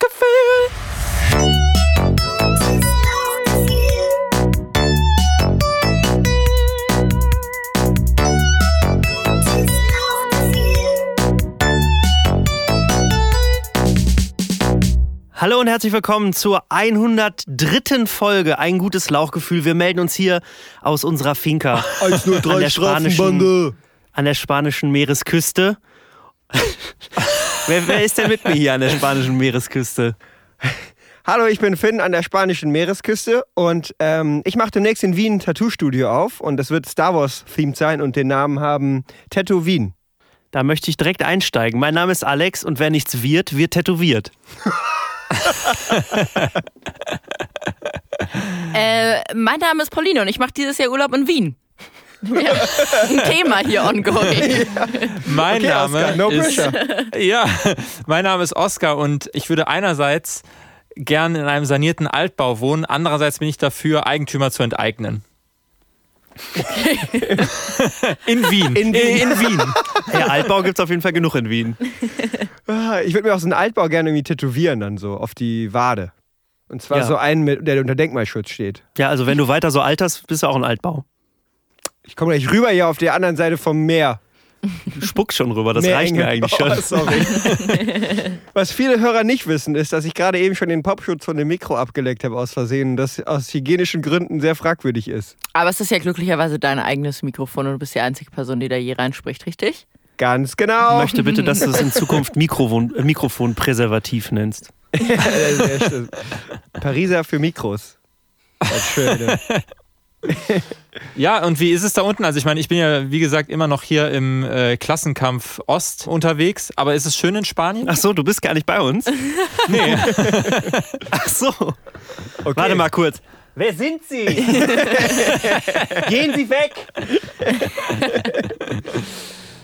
Lauchgefühl. Hallo und herzlich willkommen zur 103. Folge Ein gutes Lauchgefühl. Wir melden uns hier aus unserer Finca 103 an der an der spanischen Meeresküste. Wer, wer ist denn mit mir hier an der spanischen Meeresküste? Hallo, ich bin Finn an der spanischen Meeresküste und ähm, ich mache demnächst in Wien ein Tattoo-Studio auf und das wird Star Wars-themed sein und den Namen haben Tattoo Wien. Da möchte ich direkt einsteigen. Mein Name ist Alex und wer nichts wird, wird tätowiert. Äh, mein Name ist Pauline und ich mache dieses Jahr Urlaub in Wien. Ja, ein Thema hier ongoing. Mein Okay, Name Oscar, no ist pressure. ja, mein Name ist Oskar und ich würde einerseits gern in einem sanierten Altbau wohnen, andererseits bin ich dafür Eigentümer zu enteignen. in Wien. In Wien. In Wien. Ja, Altbau gibt es auf jeden Fall genug in Wien. Ah, Ich würde mir auch so einen Altbau gerne irgendwie tätowieren dann so auf die Wade. Und zwar Ja. so einen, der unter Denkmalschutz steht. Ja, also wenn du weiter so alterst, bist du auch ein Altbau. Ich komme gleich rüber hier auf der anderen Seite vom Meer. Du spuckst schon rüber, das Mehr reicht mir eigentlich Oh, schon. sorry. Was viele Hörer nicht wissen, ist, dass ich gerade eben schon den Popschutz von dem Mikro abgeleckt habe aus Versehen, das aus hygienischen Gründen sehr fragwürdig ist. Aber es ist ja glücklicherweise dein eigenes Mikrofon und du bist die einzige Person, die da je reinspricht, richtig? Ganz Ich genau. möchte bitte, dass du es in Zukunft Mikrofon, äh, Mikrofonpräservativ nennst. Ja, sehr schön. Pariser für Mikros. Das Schöne. Ja, und wie ist es da unten? Also ich meine, ich bin ja, wie gesagt, immer noch hier im äh, Klassenkampf Ost unterwegs, aber ist es schön in Spanien? Ach so, du bist gar nicht bei uns? Nee. Ach so. Okay. Warte mal kurz. Wer sind Sie? Gehen Sie weg!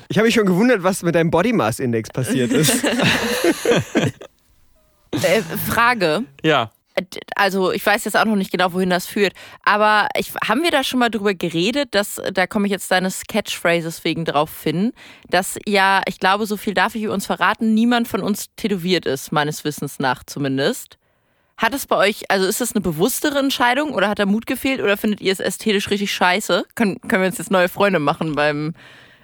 Ich habe mich schon gewundert, was mit deinem Body Mass Index passiert ist. Äh, Frage. Ja. Also ich weiß jetzt auch noch nicht genau, wohin das führt, aber ich, haben wir da schon mal drüber geredet, dass, da komme ich jetzt deines Catchphrases wegen drauf finden, dass ja, ich glaube, so viel darf ich über uns verraten, niemand von uns tätowiert ist, meines Wissens nach zumindest. Hat es bei euch, also ist das eine bewusstere Entscheidung oder hat da Mut gefehlt oder findet ihr es ästhetisch richtig scheiße? Können, können wir uns jetzt neue Freunde machen beim,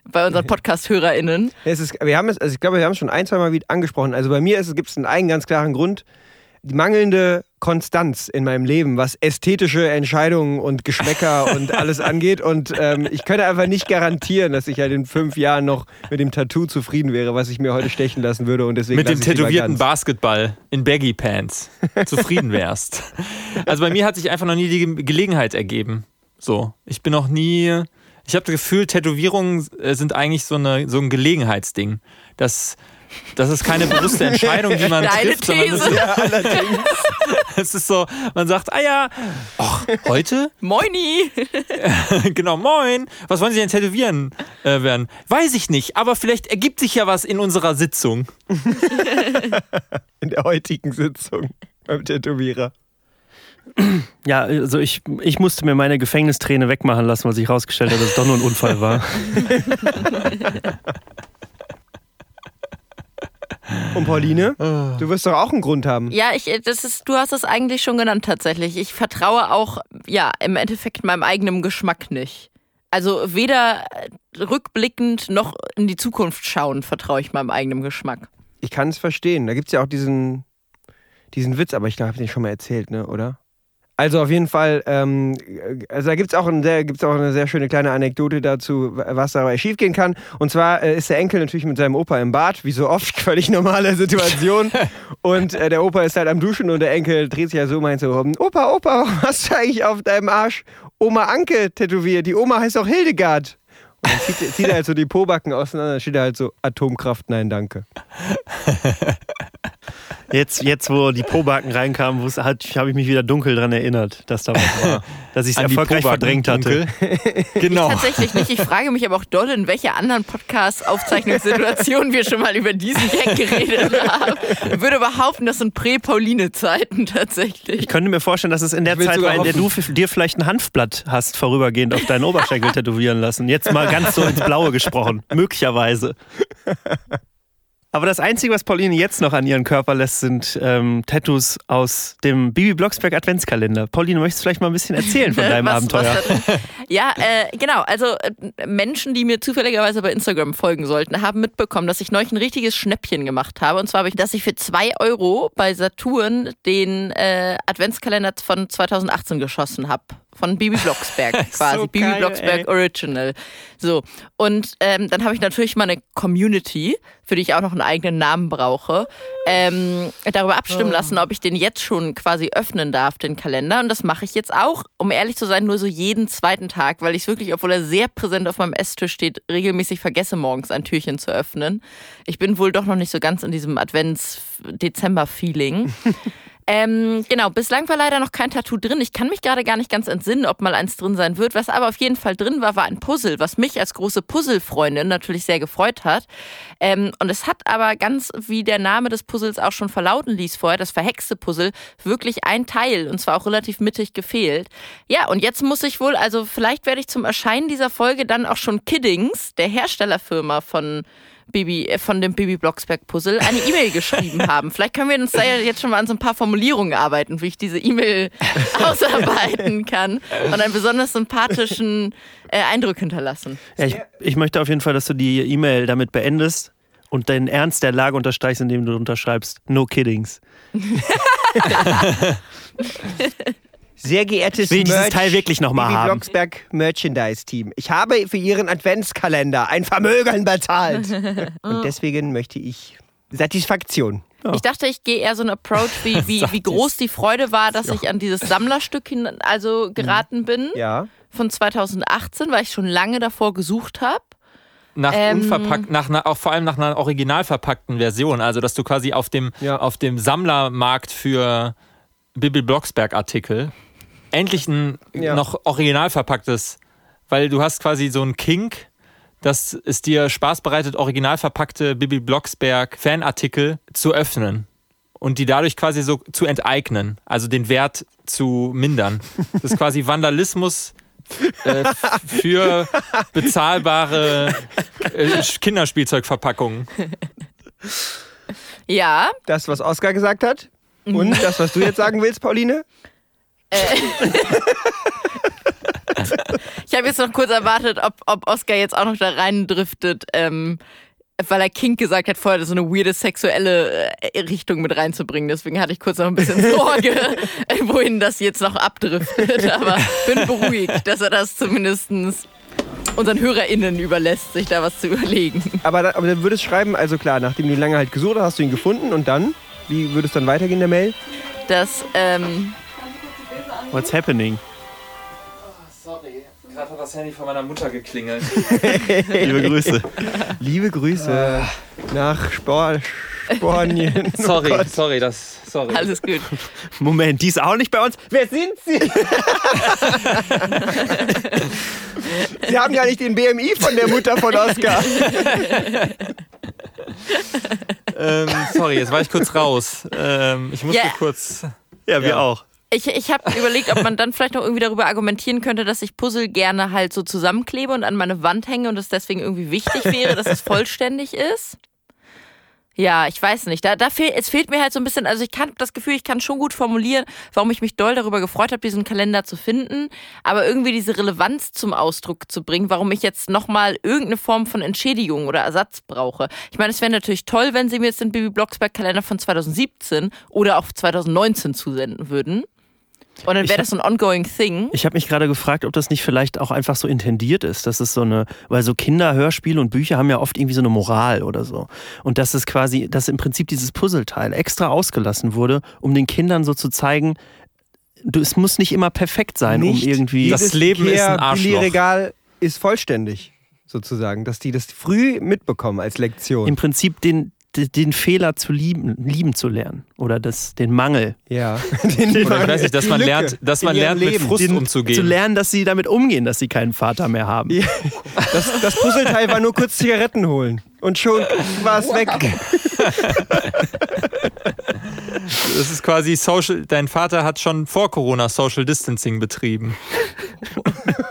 bei unseren Podcast-HörerInnen? es ist, wir haben es, also ich glaube, wir haben es schon ein, zwei Mal wieder angesprochen. Also bei mir gibt es einen, einen ganz klaren Grund. Die mangelnde Konstanz in meinem Leben, was ästhetische Entscheidungen und Geschmäcker und alles angeht. Und ähm, ich könnte einfach nicht garantieren, dass ich halt in fünf Jahren noch mit dem Tattoo zufrieden wäre, was ich mir heute stechen lassen würde. Und deswegen Mit dem tätowierten. Basketball in Baggy Pants zufrieden wärst. Also bei mir hat sich einfach noch nie die Ge- Gelegenheit ergeben. So, ich bin noch nie. Ich habe das Gefühl, Tätowierungen äh, sind eigentlich so, eine, so ein Gelegenheitsding. Das, das ist keine bewusste Entscheidung, die man Deine trifft, sondern es These. Ja, allerdings. es ist so, man sagt, ah ja, ach, heute? Moini! genau, moin. Was wollen Sie denn tätowieren äh, werden? Weiß ich nicht, aber vielleicht ergibt sich ja was in unserer Sitzung. In der heutigen Sitzung beim Tätowierer. Ja, also ich, ich musste mir meine Gefängnisträne wegmachen lassen, weil sich herausgestellt hat, dass es doch nur ein Unfall war. Und Pauline, du wirst doch auch einen Grund haben. Ja, ich, das ist, du hast es eigentlich schon genannt tatsächlich. Ich vertraue auch, ja, im Endeffekt meinem eigenen Geschmack nicht. Also weder rückblickend noch in die Zukunft schauen vertraue ich meinem eigenen Geschmack. Ich kann es verstehen. Da gibt es ja auch diesen, diesen Witz, aber ich glaube, ich habe den schon mal erzählt, ne, oder? Also auf jeden Fall, ähm, also da gibt es auch, ein sehr- gibt's auch eine sehr schöne kleine Anekdote dazu, was dabei schiefgehen kann. Und zwar äh, ist der Enkel natürlich mit seinem Opa im Bad, wie so oft, völlig normale Situation. und äh, der Opa ist halt am Duschen und der Enkel dreht sich ja so und meint so, Opa, Opa, warum hast du eigentlich auf deinem Arsch Oma Anke tätowiert? Die Oma heißt auch Hildegard. Und dann zieht, zieht er halt so die Pobacken auseinander, dann steht er halt so, Atomkraft, nein, danke. Jetzt, jetzt wo die Pobacken reinkamen, habe ich mich wieder dunkel daran erinnert, dass da was war. Dass ich es erfolgreich verdrängt hatte. Genau. Tatsächlich nicht. Ich frage mich aber auch doll, in welcher anderen Podcast-Aufzeichnungssituation wir schon mal über diesen Gag geredet haben. Ich würde behaupten, das sind Prä-Pauline-Zeiten tatsächlich. Ich könnte mir vorstellen, dass es in der Ich Zeit war, in der du dir vielleicht ein Hanfblatt hast vorübergehend auf deinen Oberschenkel tätowieren lassen. Jetzt mal ganz so ins Blaue gesprochen. Möglicherweise. Aber das Einzige, was Pauline jetzt noch an ihren Körper lässt, sind ähm, Tattoos aus dem Bibi Blocksberg Adventskalender. Pauline, möchtest du vielleicht mal ein bisschen erzählen von deinem Was- Abenteuer? was ja, äh, genau. Also äh, Menschen, die mir zufälligerweise bei Instagram folgen sollten, haben mitbekommen, dass ich neulich ein richtiges Schnäppchen gemacht habe. Und zwar ich, dass ich für zwei Euro bei Saturn den äh, Adventskalender von 2018 geschossen habe. Von Bibi Blocksberg quasi. So Bibi geil, Blocksberg ey. Original. So. Und ähm, dann habe ich natürlich meine Community, für die ich auch noch einen eigenen Namen brauche, ähm, darüber abstimmen lassen, ob ich den jetzt schon quasi öffnen darf, den Kalender. Und das mache ich jetzt auch, um ehrlich zu sein, nur so jeden zweiten Tag, weil ich es wirklich, obwohl er sehr präsent auf meinem Esstisch steht, regelmäßig vergesse, morgens ein Türchen zu öffnen. Ich bin wohl doch noch nicht so ganz in diesem Advents-Dezember-Feeling. Ähm, genau, bislang war leider noch kein Tattoo drin. Ich kann mich gerade gar nicht ganz entsinnen, ob mal eins drin sein wird. Was aber auf jeden Fall drin war, war ein Puzzle, was mich als große Puzzle-Freundin natürlich sehr gefreut hat. Ähm, und es hat aber ganz, wie der Name des Puzzles auch schon verlauten ließ vorher, das verhexte Puzzle, wirklich ein Teil und zwar auch relativ mittig gefehlt. Ja, und jetzt muss ich wohl, also vielleicht werde ich zum Erscheinen dieser Folge dann auch schon Kiddings, der Herstellerfirma von Bibi, äh, von dem Bibi Blocksberg Puzzle eine E-Mail geschrieben haben. Vielleicht können wir uns da jetzt schon mal an so ein paar Formulierungen arbeiten, wie ich diese E-Mail ausarbeiten kann und einen besonders sympathischen äh, Eindruck hinterlassen. Ja, ich, ich möchte auf jeden Fall, dass du die E-Mail damit beendest und den Ernst der Lage unterstreichst, indem du unterschreibst. No kiddings. Sehr geehrtes Ich will dieses Merch- Teil wirklich noch mal Bibi haben. Blocksberg Merchandise Team. Ich habe für Ihren Adventskalender ein Vermögen bezahlt. Und deswegen möchte ich Satisfaktion. Ich dachte, ich gehe eher so einen Approach, wie, wie, wie groß die Freude war, dass ich an dieses Sammlerstück hin, also geraten bin Ja. von 2018, weil ich schon lange davor gesucht habe. Nach Ähm. unverpackt, nach einer, auch vor allem nach einer original verpackten Version. Also, dass du quasi auf dem, Ja. auf dem Sammlermarkt für Bibi Blocksberg Artikel endlich ein Ja. noch original verpacktes, weil du hast quasi so ein Kink, dass es dir Spaß bereitet, original verpackte Bibi Blocksberg Fanartikel zu öffnen und die dadurch quasi so zu enteignen, also den Wert zu mindern. Das ist quasi Vandalismus äh, für bezahlbare äh, Kinderspielzeugverpackungen. Ja, Das, was Oskar gesagt hat. Und das, was du jetzt sagen willst, Pauline? Ich habe jetzt noch kurz erwartet, ob, ob Oscar jetzt auch noch da reindriftet, ähm, weil er Kink gesagt hat, vorher so eine weirde sexuelle äh, Richtung mit reinzubringen. Deswegen hatte ich kurz noch ein bisschen Sorge, äh, wohin das jetzt noch abdriftet. Aber bin beruhigt, dass er das zumindest unseren HörerInnen überlässt, sich da was zu überlegen. Aber, da, aber dann würdest schreiben, also klar, nachdem du lange halt gesucht hast, hast du ihn gefunden und dann? Wie würde es dann weitergehen in der Mail? Das, ähm, What's happening? Sorry, gerade hat das Handy von meiner Mutter geklingelt. Liebe Grüße. Liebe Grüße nach Spor Spanien. Sorry, sorry, das. Sorry. alles gut. Moment, die ist auch nicht bei uns. Wer sind Sie? Sie haben ja nicht den BMI von der Mutter von Oskar. ähm, sorry, jetzt war ich kurz raus. Ähm, ich musste Ja. kurz. Ja, wir Ja. auch. Ich, ich habe überlegt, ob man dann vielleicht noch irgendwie darüber argumentieren könnte, dass ich Puzzle gerne halt so zusammenklebe und an meine Wand hänge und es deswegen irgendwie wichtig wäre, dass es vollständig ist. Ja, ich weiß nicht. Da, da fehl, es fehlt mir halt so ein bisschen, also ich kann das Gefühl, ich kann schon gut formulieren, warum ich mich doll darüber gefreut habe, diesen Kalender zu finden, aber irgendwie diese Relevanz zum Ausdruck zu bringen, warum ich jetzt nochmal irgendeine Form von Entschädigung oder Ersatz brauche. Ich meine, es wäre natürlich toll, wenn sie mir jetzt den Bibi Blocksberg Kalender von 2017 oder auch 2019 zusenden würden. Und dann Ich wäre das so ein ongoing thing. Ich habe mich gerade gefragt, ob das nicht vielleicht auch einfach so intendiert ist. Das ist so eine, weil so Kinderhörspiele und Bücher haben ja oft irgendwie so eine Moral oder so. Und dass es quasi, dass im Prinzip dieses Puzzleteil extra ausgelassen wurde, um den Kindern so zu zeigen, du, es muss nicht immer perfekt sein, um irgendwie. Das Leben ist ein Arschloch. Regal ist vollständig, sozusagen. Dass die das früh mitbekommen als Lektion. im Prinzip den, den, Fehler zu lieben, lieben zu lernen. Oder das, den Mangel. ja. Den Oder ich weiß nicht, dass man lernt, dass man lernt, mit Leben. Frust Den, umzugehen. Zu lernen, dass sie damit umgehen, dass sie keinen Vater mehr haben. Ja. Das, das Puzzleteil war nur kurz Zigaretten holen. Und schon war es weg. Das ist quasi Social. Dein Vater hat schon vor Corona Social Distancing betrieben.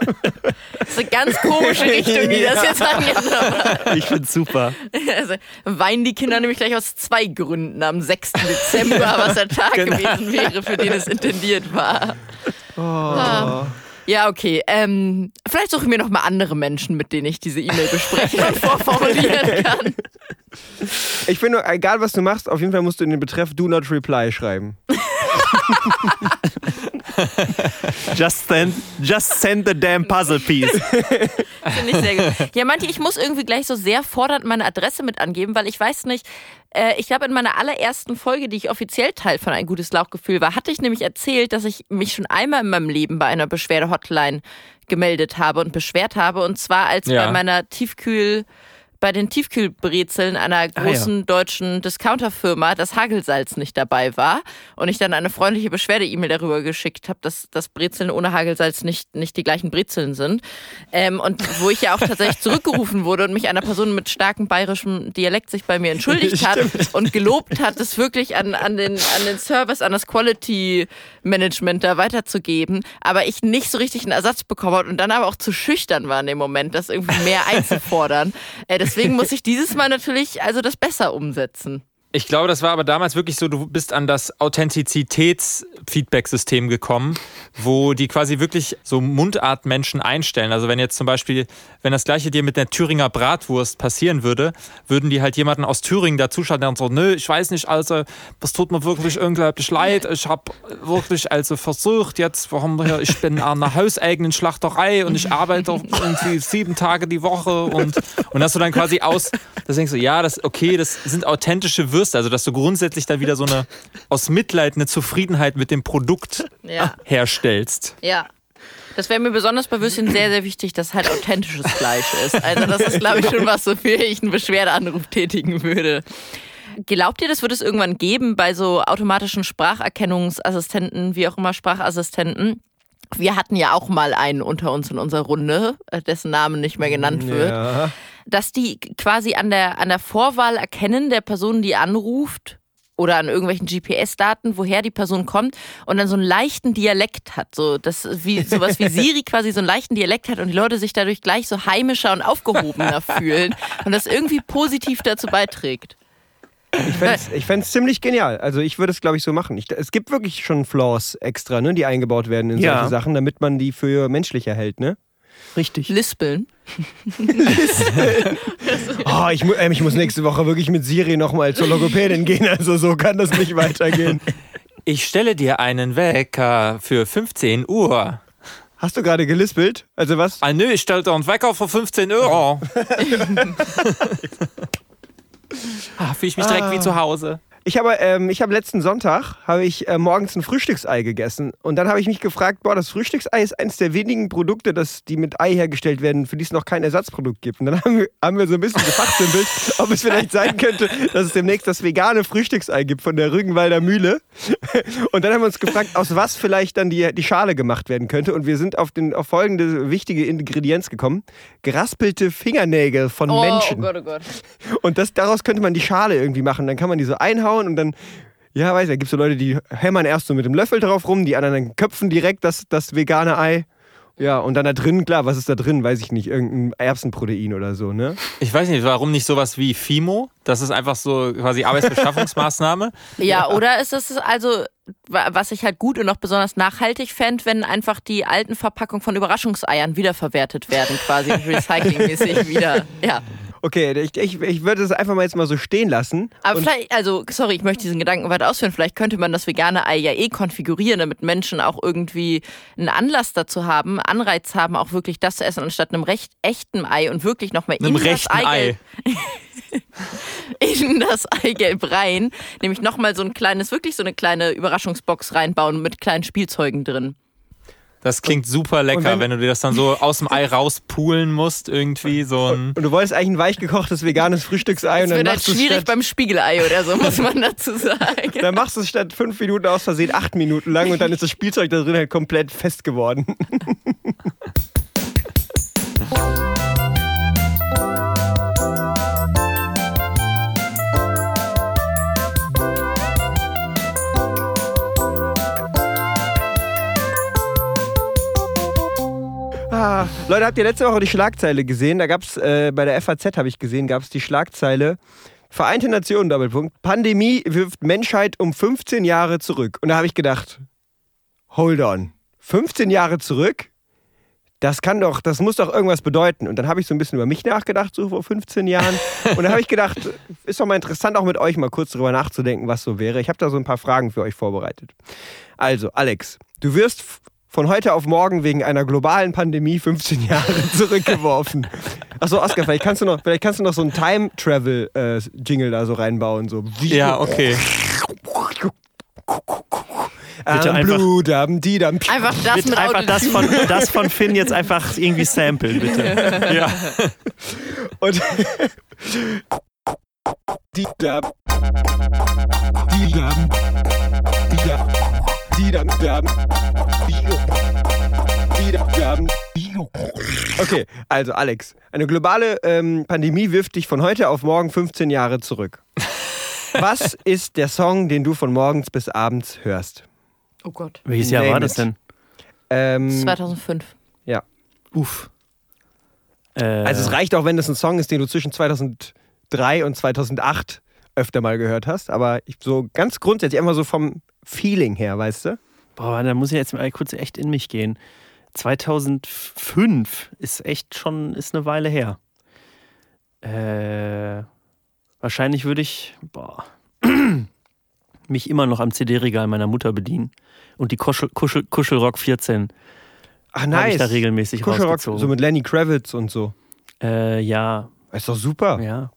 Das ist eine ganz komische Richtung, die das jetzt angenommen hat. Ich find's super. Also, weinen die Kinder nämlich gleich aus zwei Gründen am 6. Dezember, was der Tag Genau. gewesen wäre, für den es intendiert war. Oh. Ah. Ja, okay. Ähm, vielleicht suche ich mir noch mal andere Menschen, mit denen ich diese E-Mail besprechen und vorformulieren kann. Ich finde, egal was du machst, auf jeden Fall musst du in den Betreff Do Not Reply schreiben. Just send, just send the damn puzzle piece. Finde ich sehr gut. Ja, manche, ich muss irgendwie gleich so sehr fordernd meine Adresse mit angeben, weil ich weiß nicht, äh, ich glaube, in meiner allerersten Folge, die ich offiziell Teil von Ein gutes Lauchgefühl war, hatte ich nämlich erzählt, dass ich mich schon einmal in meinem Leben bei einer Beschwerde-Hotline gemeldet habe und beschwert habe. Und zwar als Ja. bei meiner Tiefkühl, bei den Tiefkühlbrezeln einer großen deutschen Discounterfirma das Hagelsalz nicht dabei war und ich dann eine freundliche Beschwerde-E-Mail darüber geschickt habe, dass, dass Brezeln ohne Hagelsalz nicht, nicht die gleichen Brezeln sind. Ähm, und wo ich ja auch tatsächlich zurückgerufen wurde und mich einer Person mit starkem bayerischem Dialekt sich bei mir entschuldigt hat und gelobt hat, es wirklich an, an, den, an den Service, an das Quality-Management da weiterzugeben, aber ich nicht so richtig einen Ersatz bekommen habe und dann aber auch zu schüchtern war in dem Moment, das irgendwie mehr einzufordern. Äh, deswegen muss ich dieses Mal natürlich also das besser umsetzen. Ich glaube, das war aber damals wirklich so, du bist an das Authentizitäts-Feedback-System gekommen, wo die quasi wirklich so Mundartmenschen einstellen. Also wenn jetzt zum Beispiel, wenn das gleiche dir mit der Thüringer Bratwurst passieren würde, würden die halt jemanden aus Thüringen dazuschalten, der so, nö, ich weiß nicht, also das tut mir wirklich unglaublich leid. Ich habe wirklich also versucht jetzt, warum hier, ich bin an einer hauseigenen Schlachterei und ich arbeite irgendwie sieben Tage die Woche und, und dass du dann quasi aus, das denkst du, ja, das okay, das sind authentische Würste, also dass du grundsätzlich da wieder so eine aus Mitleid eine Zufriedenheit mit dem Produkt Ja. herstellst. Ja. Das wäre mir besonders bei Würstchen sehr, sehr wichtig, dass halt authentisches Fleisch ist. Also das ist, glaube ich, schon was, wofür ich einen Beschwerdeanruf tätigen würde. Glaubt ihr, das wird es irgendwann geben bei so automatischen Spracherkennungsassistenten, wie auch immer Sprachassistenten? Wir hatten ja auch mal einen unter uns in unserer Runde, äh, dessen Name nicht mehr genannt wird, Ja. Dass die quasi an der, an der Vorwahl erkennen der Person, die anruft oder an irgendwelchen GPS-Daten, woher die Person kommt und dann so einen leichten Dialekt hat. So, das wie sowas wie Siri quasi so einen leichten Dialekt hat und die Leute sich dadurch gleich so heimischer und aufgehobener fühlen und das irgendwie positiv dazu beiträgt. Ich ich fänd's ziemlich genial. Also ich würde es, glaube ich, so machen. Ich, es gibt wirklich schon Flaws extra, ne, die eingebaut werden in Ja. solche Sachen, damit man die für menschlicher hält, ne? Richtig. Lispeln. Oh, ich, mu ähm, ich muss nächste Woche wirklich mit Siri nochmal zur Logopädin gehen. Also so kann das nicht weitergehen. Ich stelle dir einen Wecker für 15 Uhr. Hast du gerade gelispelt? Also was? Ah nö, ich stelle dir einen Wecker für 15 Euro. ah, fühle ich mich direkt wie zu Hause. Ich habe ähm, ich habe letzten Sonntag habe ich äh, morgens ein Frühstücksei gegessen und dann habe ich mich gefragt, boah, das Frühstücksei ist eines der wenigen Produkte, das, die mit Ei hergestellt werden, für die es noch kein Ersatzprodukt gibt. Und dann haben wir, haben wir so ein bisschen gefachsimpelt, ob es vielleicht sein könnte, dass es demnächst das vegane Frühstücksei gibt von der Rügenwalder Mühle. Und dann haben wir uns gefragt, aus was vielleicht dann die, die Schale gemacht werden könnte. Und wir sind auf, den, auf folgende wichtige Ingredienz gekommen: geraspelte Fingernägel von Oh, Menschen. oh Gott, oh Gott. Und das, daraus könnte man die Schale irgendwie machen. Dann kann man die so einhauen und dann, ja, weiß ich, da gibt es so Leute, die hämmern erst so mit dem Löffel drauf rum, die anderen dann köpfen direkt das, das vegane Ei. Ja, und dann da drin, klar, was ist da drin? Weiß ich nicht, irgendein Erbsenprotein oder so, ne? Ich weiß nicht, warum nicht sowas wie FIMO? Das ist einfach so quasi Arbeitsbeschaffungsmaßnahme. Ja, oder ist es also, wa- was ich halt gut und auch besonders nachhaltig fände, wenn einfach die alten Verpackungen von Überraschungseiern wiederverwertet werden, quasi recyclingmäßig wieder. Ja. Okay, ich, ich, ich würde es einfach mal jetzt mal so stehen lassen. Aber vielleicht, also, sorry, ich möchte diesen Gedanken weiter ausführen. Vielleicht könnte man das vegane Ei ja eh konfigurieren, damit Menschen auch irgendwie einen Anlass dazu haben, Anreiz haben, auch wirklich das zu essen, anstatt einem recht echten Ei und wirklich nochmal in das Ei. In das Eigelb rein, nämlich nochmal so ein kleines, wirklich so eine kleine Überraschungsbox reinbauen mit kleinen Spielzeugen drin. Das klingt super lecker, und wenn- wenn, du dir das dann so aus dem Ei rauspulen musst, irgendwie so ein. Und du wolltest eigentlich ein weich gekochtes veganes Frühstücksei und Das dann wird halt machst du es schwierig statt, beim Spiegelei oder so, muss man dazu sagen. dann machst du es statt fünf Minuten aus Versehen acht Minuten lang und dann ist das Spielzeug da drin halt komplett fest geworden. Leute, habt ihr letzte Woche die Schlagzeile gesehen? Da gab es äh, bei der FAZ, habe ich gesehen, gab es die Schlagzeile Vereinte Nationen, Doppelpunkt, Pandemie wirft Menschheit um 15 Jahre zurück. Und da habe ich gedacht, hold on, 15 Jahre zurück? Das kann doch, das muss doch irgendwas bedeuten. Und dann habe ich so ein bisschen über mich nachgedacht, so vor 15 Jahren. Und dann habe ich gedacht, ist doch mal interessant, auch mit euch mal kurz drüber nachzudenken, was so wäre. Ich habe da so ein paar Fragen für euch vorbereitet. Also, Alex, du wirst von heute auf morgen wegen einer globalen Pandemie 15 Jahre zurückgeworfen. Achso, Oskar, vielleicht kannst du noch, vielleicht kannst du noch so einen Time-Travel-Jingle da so reinbauen. So. Ja, okay. Bitte Am einfach- Blutdam, Didam. Einfach das Bitte mit einfach das von, das von Finn jetzt einfach irgendwie samplen, bitte. Ja. Und Didam. Didam. Didam. Didam. Dam. Didam. Dam. Okay, also Alex, eine globale ähm, Pandemie wirft dich von heute auf morgen 15 Jahre zurück. Was ist der Song, den du von morgens bis abends hörst? Oh Gott. Welches Jahr Name war das denn? Ähm, 2005. ja. Uff. Äh, Also es reicht auch, wenn das ein Song ist, den du zwischen 2003 und 2008 öfter mal gehört hast, aber ich, so ganz grundsätzlich immer so vom Feeling her, weißt du? Boah, da muss ich jetzt mal kurz echt in mich gehen. 2005 ist echt schon, ist eine Weile her. Äh, wahrscheinlich würde ich, boah, mich immer noch am CD-Regal meiner Mutter bedienen und die Kuschel, Kuschel, Kuschelrock 14 Ach nice. ich da regelmäßig Kuschelrock, rausgezogen. so mit Lenny Kravitz und so. äh, ja, Ist doch super. ja.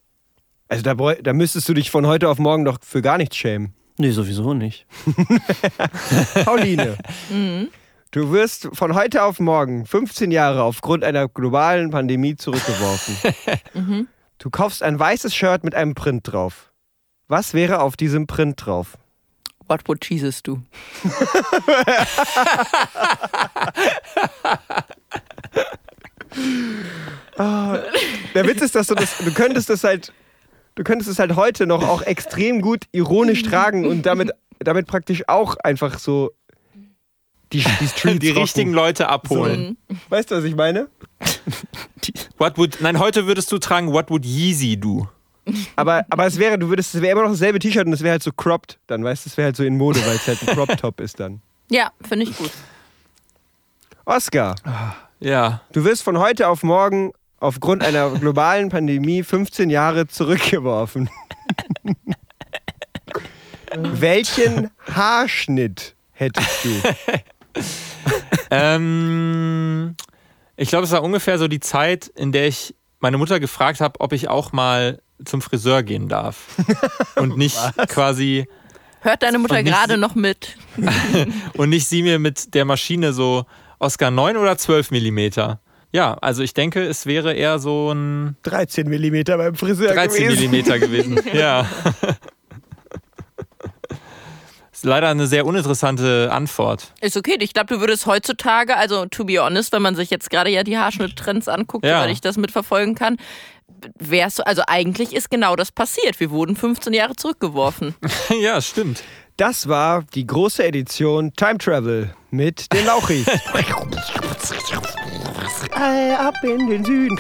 Also da, da müsstest du dich von heute auf morgen doch für gar nichts schämen. Nee, sowieso nicht. Pauline, Mhm. du wirst von heute auf morgen 15 Jahre aufgrund einer globalen Pandemie zurückgeworfen. Mhm. Du kaufst ein weißes Shirt mit einem Print drauf. Was wäre auf diesem Print drauf? What would Jesus do? Der Witz ist, dass du das, du könntest das halt, du könntest es halt heute noch auch extrem gut ironisch tragen und damit, damit praktisch auch einfach so die, die Streets Die richtigen Leute abholen. Mhm. Weißt du, was ich meine? What would, nein, heute würdest du tragen, what would Yeezy do? Aber, aber es wäre, du würdest, es wäre immer noch dasselbe T-Shirt und es wäre halt so cropped dann, weißt du, es wäre halt so in Mode, weil es halt ein Crop-Top ist dann. Ja, finde ich gut. Oscar, Ja. du wirst von heute auf morgen aufgrund einer globalen Pandemie 15 Jahre zurückgeworfen. Welchen Haarschnitt hättest du? Ähm, ich glaube, es war ungefähr so die Zeit, in der ich meine Mutter gefragt habe, ob ich auch mal zum Friseur gehen darf. Und nicht quasi, Hört deine Mutter gerade noch mit? und nicht sie mir mit der Maschine so Oscar 9 oder 12 Millimeter. Ja, also ich denke, es wäre eher so ein 13 Millimeter beim Friseur 13 gewesen. Millimeter gewesen. Ja. Ist leider eine sehr uninteressante Antwort. Ist okay. Ich glaube, du würdest heutzutage, also to be honest, wenn man sich jetzt gerade ja die Haarschnitttrends anguckt, Ja. weil ich das mitverfolgen kann, wärst du, also eigentlich ist genau das passiert. Wir wurden 15 Jahre zurückgeworfen. ja, stimmt. Das war die große Edition Time Travel mit den Lauchis. All ab in den Süden.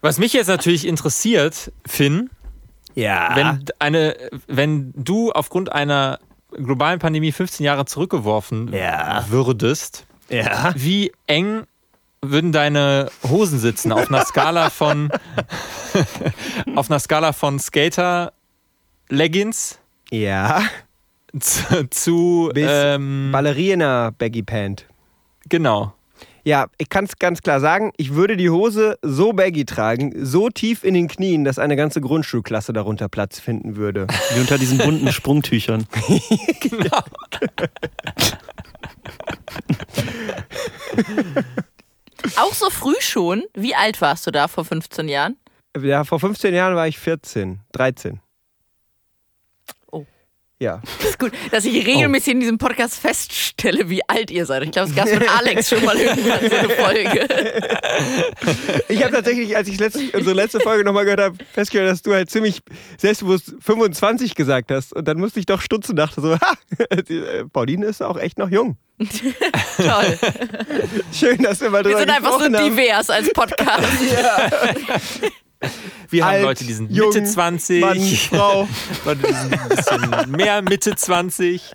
Was mich jetzt natürlich interessiert, Finn, Ja. wenn eine, wenn du aufgrund einer globalen Pandemie 15 Jahre zurückgeworfen Ja. würdest, ja. wie eng würden deine Hosen sitzen auf einer Skala von auf einer Skala von Skater Leggings Ja. zu, zu Bis ähm, Ballerina Baggy Pant. genau. Ja, ich kann es ganz klar sagen, ich würde die Hose so baggy tragen, so tief in den Knien, dass eine ganze Grundschulklasse darunter Platz finden würde. Wie unter diesen bunten Sprungtüchern. Auch so früh schon? Wie alt warst du da vor 15 Jahren? Ja, vor 15 Jahren war ich 14, 13. Oh. Ja. Das ist gut, dass ich regelmäßig in diesem Podcast feststelle, wie alt ihr seid. Ich glaube, es gab von Alex schon mal irgendwann so eine Folge. Ich habe tatsächlich, als ich letzte, unsere letzte Folge nochmal gehört habe, festgestellt, dass du halt ziemlich selbstbewusst 25 gesagt hast. Und dann musste ich doch stutzen, dachte so, ha, äh, Pauline ist auch echt noch jung. Toll. Schön, dass wir mal drüber Wir sind einfach so haben. divers als Podcast. Wir haben Alt, Leute, die sind jung, Mitte 20, Mann, Frau. Leute, die sind ein bisschen mehr Mitte 20.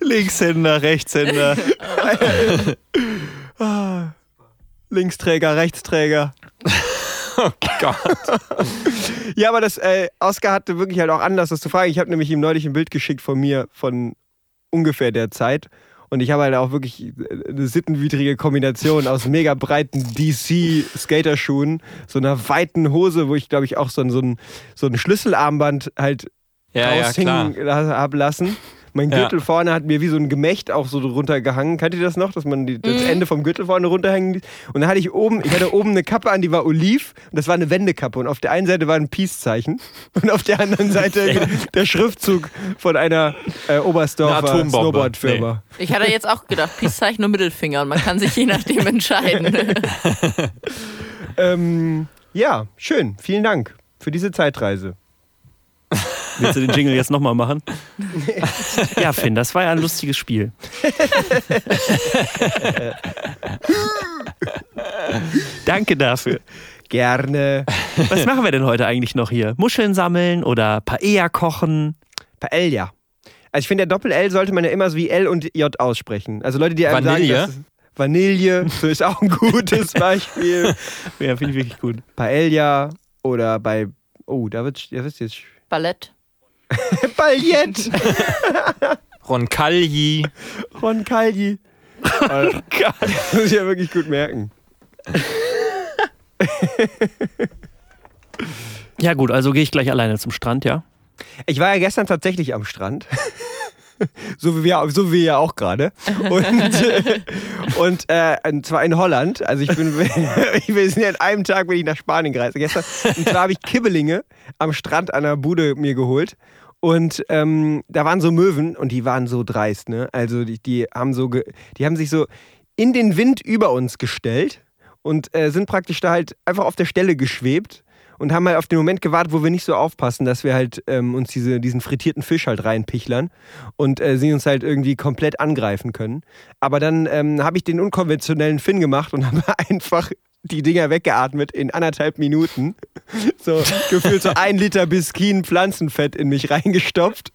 Linkshänder, Rechtshänder. Linksträger, Rechtsträger. Oh Gott. Ja, aber das, äh, Oscar hatte wirklich halt auch Anlass, das zu fragen. Ich habe nämlich ihm neulich ein Bild geschickt von mir von ungefähr der Zeit. Und ich habe halt auch wirklich äh, eine sittenwidrige Kombination aus mega breiten DC-Skaterschuhen, so einer weiten Hose, wo ich glaube ich auch so ein, so ein, so ein Schlüsselarmband halt Ja, ja, raushängen habe lassen. Mein Ja. Gürtel vorne hat mir wie so ein Gemächt auch so runtergehangen. Kennt ihr das noch, dass man die, das Mhm. Ende vom Gürtel vorne runterhängen ließ? Und dann hatte ich oben, ich hatte oben eine Kappe an, die war oliv und das war eine Wendekappe. Und auf der einen Seite war ein Peace-Zeichen und auf der anderen Seite der Schriftzug von einer äh, Oberstdorfer Eine. Snowboard-Firma. Ich hatte jetzt auch gedacht, Peace-Zeichen und Mittelfinger und man kann sich je nachdem entscheiden. Ähm, ja, schön. Vielen Dank für diese Zeitreise. Willst du den Jingle jetzt nochmal machen? ja, Finn, das war ja ein lustiges Spiel. Danke dafür. Gerne. Was machen wir denn heute eigentlich noch hier? Muscheln sammeln oder Paella kochen? Paella. Also ich finde, der Doppel-L sollte man ja immer so wie L und J aussprechen. Also Leute, die einem Vanille? sagen, dass es- Vanille, so ist auch ein gutes Beispiel. Ja, finde ich wirklich gut. Paella oder bei, oh, da wird wird's jetzt Ballett. Paillette, Roncagli. Roncagli. Oh Gott, das muss ich ja wirklich gut merken. Ja, gut, also gehe ich gleich alleine zum Strand, ja? Ich war ja gestern tatsächlich am Strand. So wie wir, so wie wir ja auch gerade. Und, und, äh, und zwar in Holland. Also ich bin, wir sind ja an einem Tag bin ich nach Spanien gereist. Gestern. Und zwar habe ich Kibbelinge am Strand an der Bude mir geholt. Und ähm, da waren so Möwen und die waren so dreist, ne? Also die, die haben so, ge, die haben sich so in den Wind über uns gestellt und äh, sind praktisch da halt einfach auf der Stelle geschwebt und haben halt auf den Moment gewartet, wo wir nicht so aufpassen, dass wir halt ähm, uns diese, diesen frittierten Fisch halt reinpichlern und äh, sie uns halt irgendwie komplett angreifen können. Aber dann ähm, habe ich den unkonventionellen Finn gemacht und habe einfach die Dinger weggeatmet in anderthalb Minuten. So gefühlt so ein Liter Biskin Pflanzenfett in mich reingestopft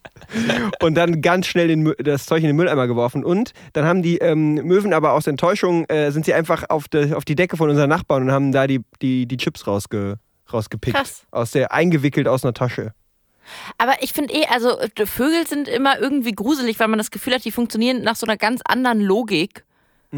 und dann ganz schnell den, das Zeug in den Mülleimer geworfen. Und dann haben die ähm, Möwen aber aus Enttäuschung, äh, sind sie einfach auf, de, auf die Decke von unseren Nachbarn und haben da die, die, die Chips rausge, rausgepickt. Krass. Aus der, eingewickelt aus einer Tasche. Aber ich finde eh, also Vögel sind immer irgendwie gruselig, weil man das Gefühl hat, die funktionieren nach so einer ganz anderen Logik.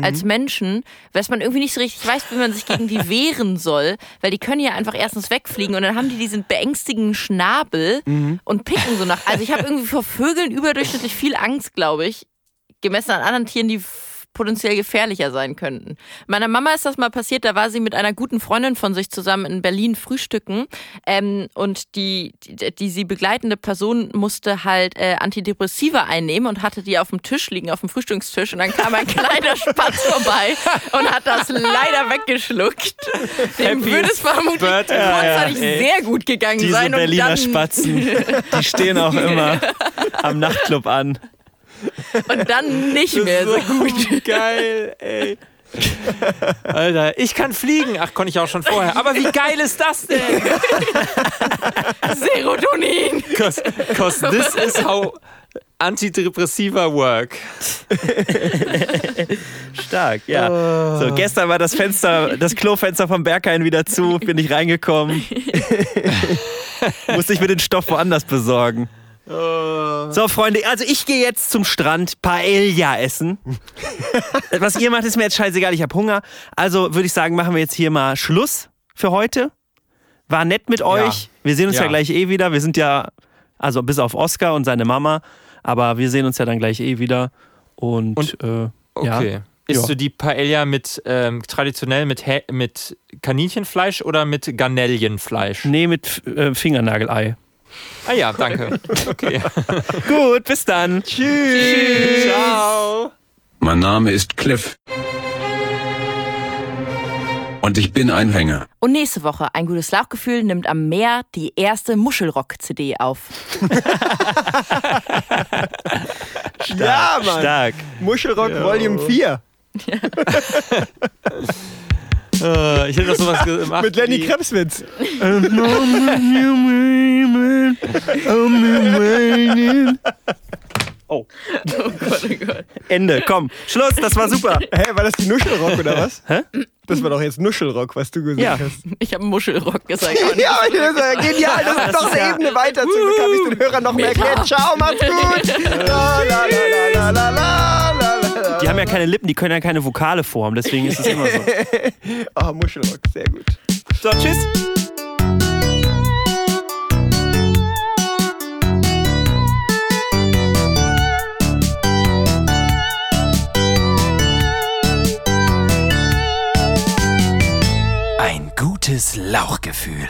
Als Menschen, dass man irgendwie nicht so richtig weiß, wie man sich gegen die wehren soll, weil die können ja einfach erstens wegfliegen und dann haben die diesen beängstigenden Schnabel und picken so nach. Also ich habe irgendwie vor Vögeln überdurchschnittlich viel Angst, glaube ich, gemessen an anderen Tieren, die potenziell gefährlicher sein könnten. Meiner Mama ist das mal passiert, da war sie mit einer guten Freundin von sich zusammen in Berlin frühstücken ähm, und die, die, die sie begleitende Person musste halt äh, Antidepressiva einnehmen und hatte die auf dem Tisch liegen, auf dem Frühstückstisch und dann kam ein kleiner Spatz vorbei und hat das leider weggeschluckt. Dem würde es vermutlich Bird- ja, ey. sehr gut gegangen Diese sein. Berliner und dann, Spatzen, die stehen auch immer am Nachtclub an. Und dann nicht mehr so gut. Geil, ey. Alter, ich kann fliegen. Ach, konnte ich auch schon vorher. Aber wie geil ist das denn? Serotonin. Cause, cause this is how Antidepressiva work. Stark, ja. So, gestern war das Fenster, das Klofenster vom Berghain wieder zu, bin ich reingekommen. Musste ich mir den Stoff woanders besorgen. So, Freunde, also ich gehe jetzt zum Strand Paella essen. Was ihr macht, ist mir jetzt scheißegal, ich habe Hunger. Also würde ich sagen, machen wir jetzt hier mal Schluss für heute. War nett mit euch. Wir sehen uns ja. Ja. gleich eh wieder. Wir sind ja, also bis auf Oscar und seine Mama, aber wir sehen uns ja dann gleich eh wieder. Und, Und- äh, Okay. Ja. Isst Ja. du die Paella mit ähm, traditionell mit, mit Kaninchenfleisch oder mit Garnellenfleisch? nee, mit äh, Fingernagelei. Ah ja, danke. Okay. Gut, bis dann. Tschüss. Ciao. Mein Name ist Cliff. Und ich bin ein Hänger. Und nächste Woche, ein gutes Lauchgefühl nimmt am Meer die erste Muschelrock-CD auf. Ja, Mann. Stark. Muschelrock Volume 4 Äh, ich hätte noch sowas gemacht. mit Lenny Krebswitz. Oh. Ende, komm. Schluss, das war super. Hä, war das die Nuschelrock oder was? Hä? Das war doch jetzt Nuschelrock, was du gesagt Ja. hast. Ich habe Muschelrock gesagt. aber nicht Ja, das ist genial. Das ist noch eine Ebene weiter. Zum Glück habe ich den Hörern noch mehr erklärt. Ciao, macht's gut. La, la, la, la, la, la, la, la, la. Die haben ja keine Lippen, die können ja keine Vokale formen, deswegen ist es immer so. Oh, Muschelrock, sehr gut. So, tschüss. Ein gutes Lauchgefühl.